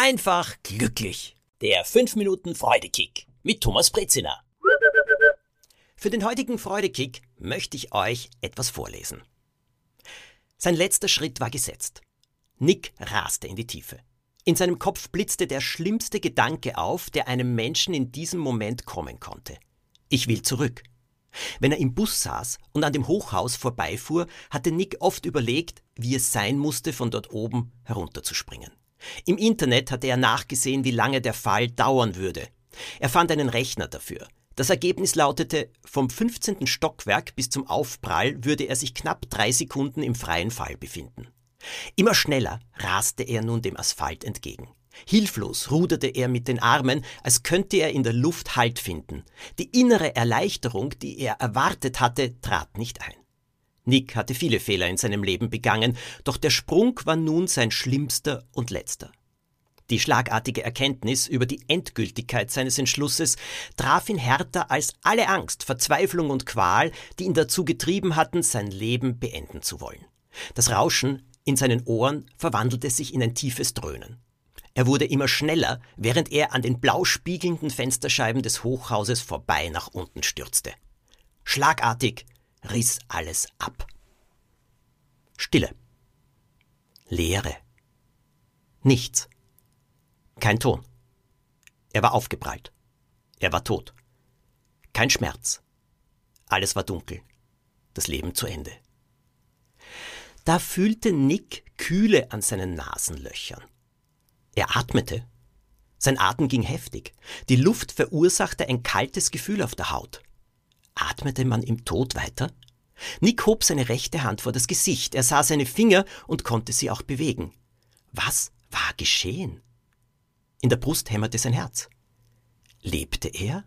einfach glücklich. Der 5 Minuten Freudekick mit Thomas Brezina. Für den heutigen Freudekick möchte ich euch etwas vorlesen. Sein letzter Schritt war gesetzt. Nick raste in die Tiefe. In seinem Kopf blitzte der schlimmste Gedanke auf, der einem Menschen in diesem Moment kommen konnte. Ich will zurück. Wenn er im Bus saß und an dem Hochhaus vorbeifuhr, hatte Nick oft überlegt, wie es sein musste, von dort oben herunterzuspringen. Im Internet hatte er nachgesehen, wie lange der Fall dauern würde. Er fand einen Rechner dafür. Das Ergebnis lautete, vom 15. Stockwerk bis zum Aufprall würde er sich knapp drei Sekunden im freien Fall befinden. Immer schneller raste er nun dem Asphalt entgegen. Hilflos ruderte er mit den Armen, als könnte er in der Luft Halt finden. Die innere Erleichterung, die er erwartet hatte, trat nicht ein. Nick hatte viele Fehler in seinem Leben begangen, doch der Sprung war nun sein schlimmster und letzter. Die schlagartige Erkenntnis über die Endgültigkeit seines Entschlusses traf ihn härter als alle Angst, Verzweiflung und Qual, die ihn dazu getrieben hatten, sein Leben beenden zu wollen. Das Rauschen in seinen Ohren verwandelte sich in ein tiefes Dröhnen. Er wurde immer schneller, während er an den blau spiegelnden Fensterscheiben des Hochhauses vorbei nach unten stürzte. Schlagartig riss alles ab. Stille. Leere. Nichts. Kein Ton. Er war aufgeprallt. Er war tot. Kein Schmerz. Alles war dunkel. Das Leben zu Ende. Da fühlte Nick Kühle an seinen Nasenlöchern. Er atmete. Sein Atem ging heftig. Die Luft verursachte ein kaltes Gefühl auf der Haut. Atmete man im Tod weiter? Nick hob seine rechte Hand vor das Gesicht. Er sah seine Finger und konnte sie auch bewegen. Was war geschehen? In der Brust hämmerte sein Herz. Lebte er?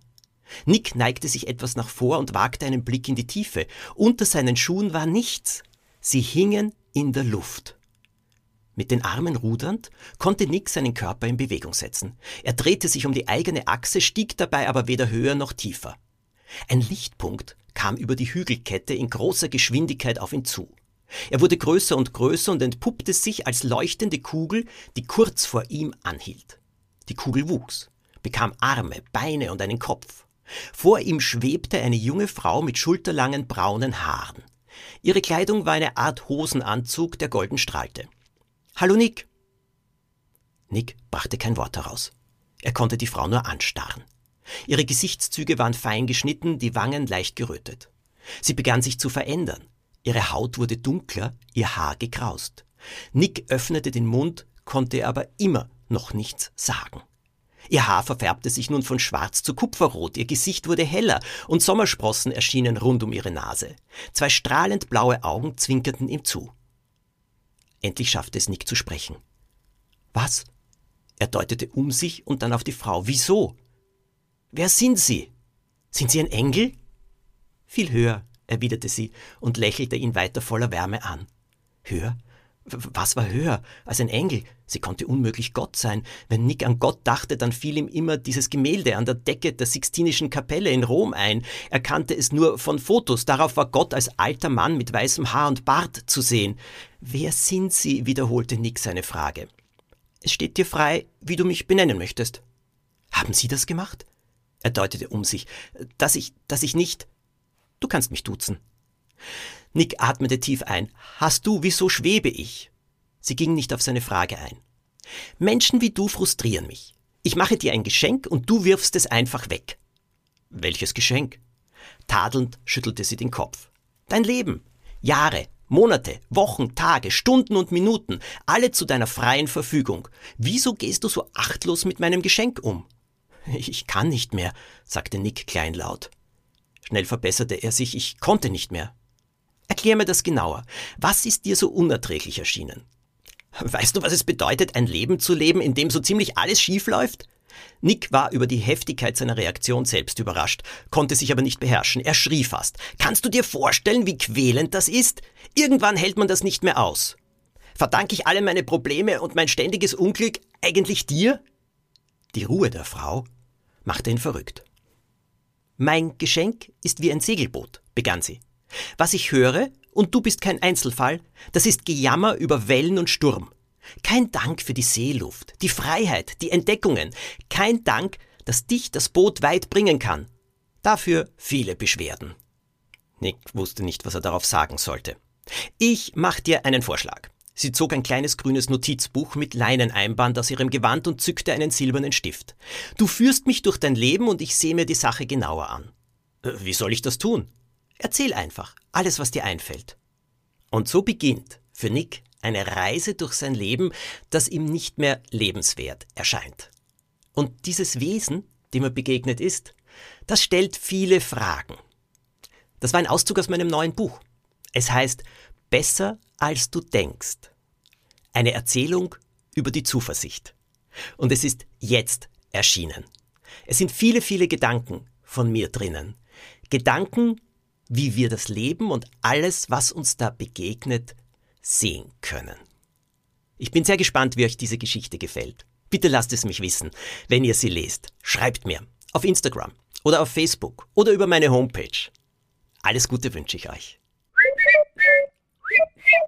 Nick neigte sich etwas nach vor und wagte einen Blick in die Tiefe. Unter seinen Schuhen war nichts. Sie hingen in der Luft. Mit den Armen rudernd konnte Nick seinen Körper in Bewegung setzen. Er drehte sich um die eigene Achse, stieg dabei aber weder höher noch tiefer. Ein Lichtpunkt kam über die Hügelkette in großer Geschwindigkeit auf ihn zu. Er wurde größer und größer und entpuppte sich als leuchtende Kugel, die kurz vor ihm anhielt. Die Kugel wuchs, bekam Arme, Beine und einen Kopf. Vor ihm schwebte eine junge Frau mit schulterlangen braunen Haaren. Ihre Kleidung war eine Art Hosenanzug, der golden strahlte. Hallo Nick. Nick brachte kein Wort heraus. Er konnte die Frau nur anstarren. Ihre Gesichtszüge waren fein geschnitten, die Wangen leicht gerötet. Sie begann sich zu verändern. Ihre Haut wurde dunkler, ihr Haar gekraust. Nick öffnete den Mund, konnte aber immer noch nichts sagen. Ihr Haar verfärbte sich nun von schwarz zu kupferrot, ihr Gesicht wurde heller und Sommersprossen erschienen rund um ihre Nase. Zwei strahlend blaue Augen zwinkerten ihm zu. Endlich schaffte es Nick zu sprechen. Was? Er deutete um sich und dann auf die Frau. Wieso? Wer sind Sie? Sind Sie ein Engel? Viel höher, erwiderte sie und lächelte ihn weiter voller Wärme an. Höher? Was war höher als ein Engel? Sie konnte unmöglich Gott sein. Wenn Nick an Gott dachte, dann fiel ihm immer dieses Gemälde an der Decke der Sixtinischen Kapelle in Rom ein. Er kannte es nur von Fotos. Darauf war Gott als alter Mann mit weißem Haar und Bart zu sehen. Wer sind Sie? wiederholte Nick seine Frage. Es steht dir frei, wie du mich benennen möchtest. Haben Sie das gemacht? Er deutete um sich. Dass ich, dass ich nicht. Du kannst mich duzen. Nick atmete tief ein. Hast du, wieso schwebe ich? Sie ging nicht auf seine Frage ein. Menschen wie du frustrieren mich. Ich mache dir ein Geschenk und du wirfst es einfach weg. Welches Geschenk? Tadelnd schüttelte sie den Kopf. Dein Leben. Jahre, Monate, Wochen, Tage, Stunden und Minuten, alle zu deiner freien Verfügung. Wieso gehst du so achtlos mit meinem Geschenk um? Ich kann nicht mehr, sagte Nick kleinlaut. Schnell verbesserte er sich, ich konnte nicht mehr. Erklär mir das genauer. Was ist dir so unerträglich erschienen? Weißt du, was es bedeutet, ein Leben zu leben, in dem so ziemlich alles schief läuft? Nick war über die Heftigkeit seiner Reaktion selbst überrascht, konnte sich aber nicht beherrschen. Er schrie fast. Kannst du dir vorstellen, wie quälend das ist? Irgendwann hält man das nicht mehr aus. Verdanke ich alle meine Probleme und mein ständiges Unglück eigentlich dir? Die Ruhe der Frau machte ihn verrückt. Mein Geschenk ist wie ein Segelboot, begann sie. Was ich höre, und du bist kein Einzelfall, das ist Gejammer über Wellen und Sturm. Kein Dank für die Seeluft, die Freiheit, die Entdeckungen. Kein Dank, dass dich das Boot weit bringen kann. Dafür viele Beschwerden. Nick wusste nicht, was er darauf sagen sollte. Ich mach dir einen Vorschlag. Sie zog ein kleines grünes Notizbuch mit Leineneinband aus ihrem Gewand und zückte einen silbernen Stift. Du führst mich durch dein Leben und ich sehe mir die Sache genauer an. Äh, wie soll ich das tun? Erzähl einfach, alles, was dir einfällt. Und so beginnt für Nick eine Reise durch sein Leben, das ihm nicht mehr lebenswert erscheint. Und dieses Wesen, dem er begegnet ist, das stellt viele Fragen. Das war ein Auszug aus meinem neuen Buch. Es heißt Besser als du denkst. Eine Erzählung über die Zuversicht. Und es ist jetzt erschienen. Es sind viele, viele Gedanken von mir drinnen. Gedanken, wie wir das Leben und alles, was uns da begegnet, sehen können. Ich bin sehr gespannt, wie euch diese Geschichte gefällt. Bitte lasst es mich wissen, wenn ihr sie lest. Schreibt mir auf Instagram oder auf Facebook oder über meine Homepage. Alles Gute wünsche ich euch.